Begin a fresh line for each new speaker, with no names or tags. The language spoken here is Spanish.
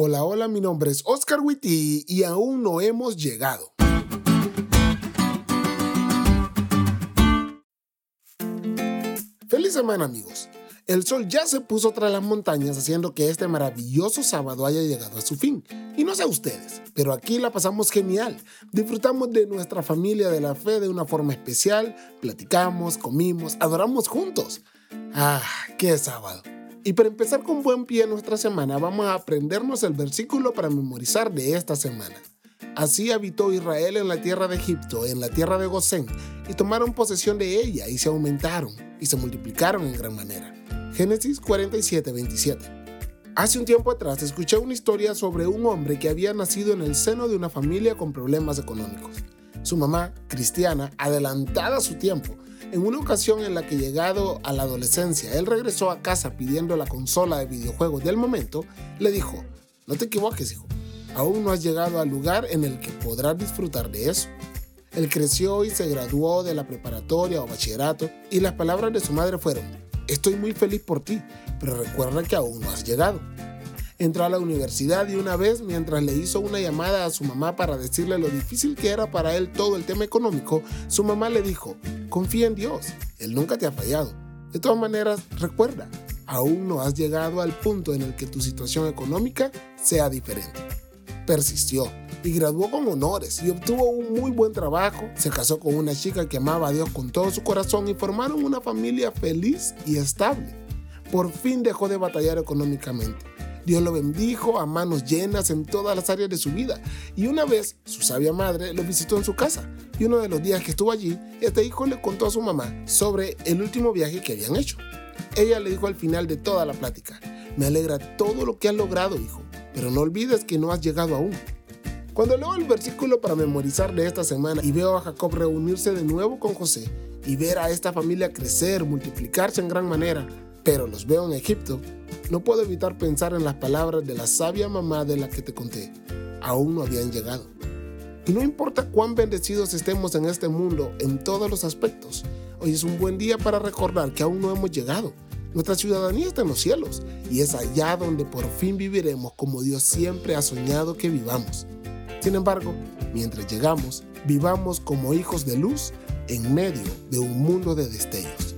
Hola, hola, mi nombre es Oscar Witty y aún no hemos llegado. Feliz semana amigos. El sol ya se puso tras las montañas haciendo que este maravilloso sábado haya llegado a su fin. Y no sé ustedes, pero aquí la pasamos genial. Disfrutamos de nuestra familia de la fe de una forma especial, platicamos, comimos, adoramos juntos. Ah, qué sábado. Y para empezar con buen pie nuestra semana, vamos a aprendernos el versículo para memorizar de esta semana. Así habitó Israel en la tierra de Egipto, en la tierra de Gosén, y tomaron posesión de ella, y se aumentaron, y se multiplicaron en gran manera. Génesis 47, 27. Hace un tiempo atrás escuché una historia sobre un hombre que había nacido en el seno de una familia con problemas económicos. Su mamá, cristiana, adelantada a su tiempo, en una ocasión en la que llegado a la adolescencia, él regresó a casa pidiendo la consola de videojuegos del momento, le dijo, no te equivoques, hijo, aún no has llegado al lugar en el que podrás disfrutar de eso. Él creció y se graduó de la preparatoria o bachillerato y las palabras de su madre fueron, estoy muy feliz por ti, pero recuerda que aún no has llegado. Entró a la universidad y una vez, mientras le hizo una llamada a su mamá para decirle lo difícil que era para él todo el tema económico, su mamá le dijo, confía en Dios, Él nunca te ha fallado. De todas maneras, recuerda, aún no has llegado al punto en el que tu situación económica sea diferente. Persistió y graduó con honores y obtuvo un muy buen trabajo. Se casó con una chica que amaba a Dios con todo su corazón y formaron una familia feliz y estable. Por fin dejó de batallar económicamente Dios lo bendijo a manos llenas en todas las áreas de su vida. Y una vez su sabia madre lo visitó en su casa. Y uno de los días que estuvo allí, este hijo le contó a su mamá sobre el último viaje que habían hecho. Ella le dijo al final de toda la plática, me alegra todo lo que has logrado, hijo, pero no olvides que no has llegado aún. Cuando leo el versículo para memorizar de esta semana y veo a Jacob reunirse de nuevo con José y ver a esta familia crecer, multiplicarse en gran manera, pero los veo en Egipto, no puedo evitar pensar en las palabras de la sabia mamá de la que te conté. Aún no habían llegado. Y no importa cuán bendecidos estemos en este mundo en todos los aspectos, hoy es un buen día para recordar que aún no hemos llegado. Nuestra ciudadanía está en los cielos y es allá donde por fin viviremos como Dios siempre ha soñado que vivamos. Sin embargo, mientras llegamos, vivamos como hijos de luz en medio de un mundo de destellos.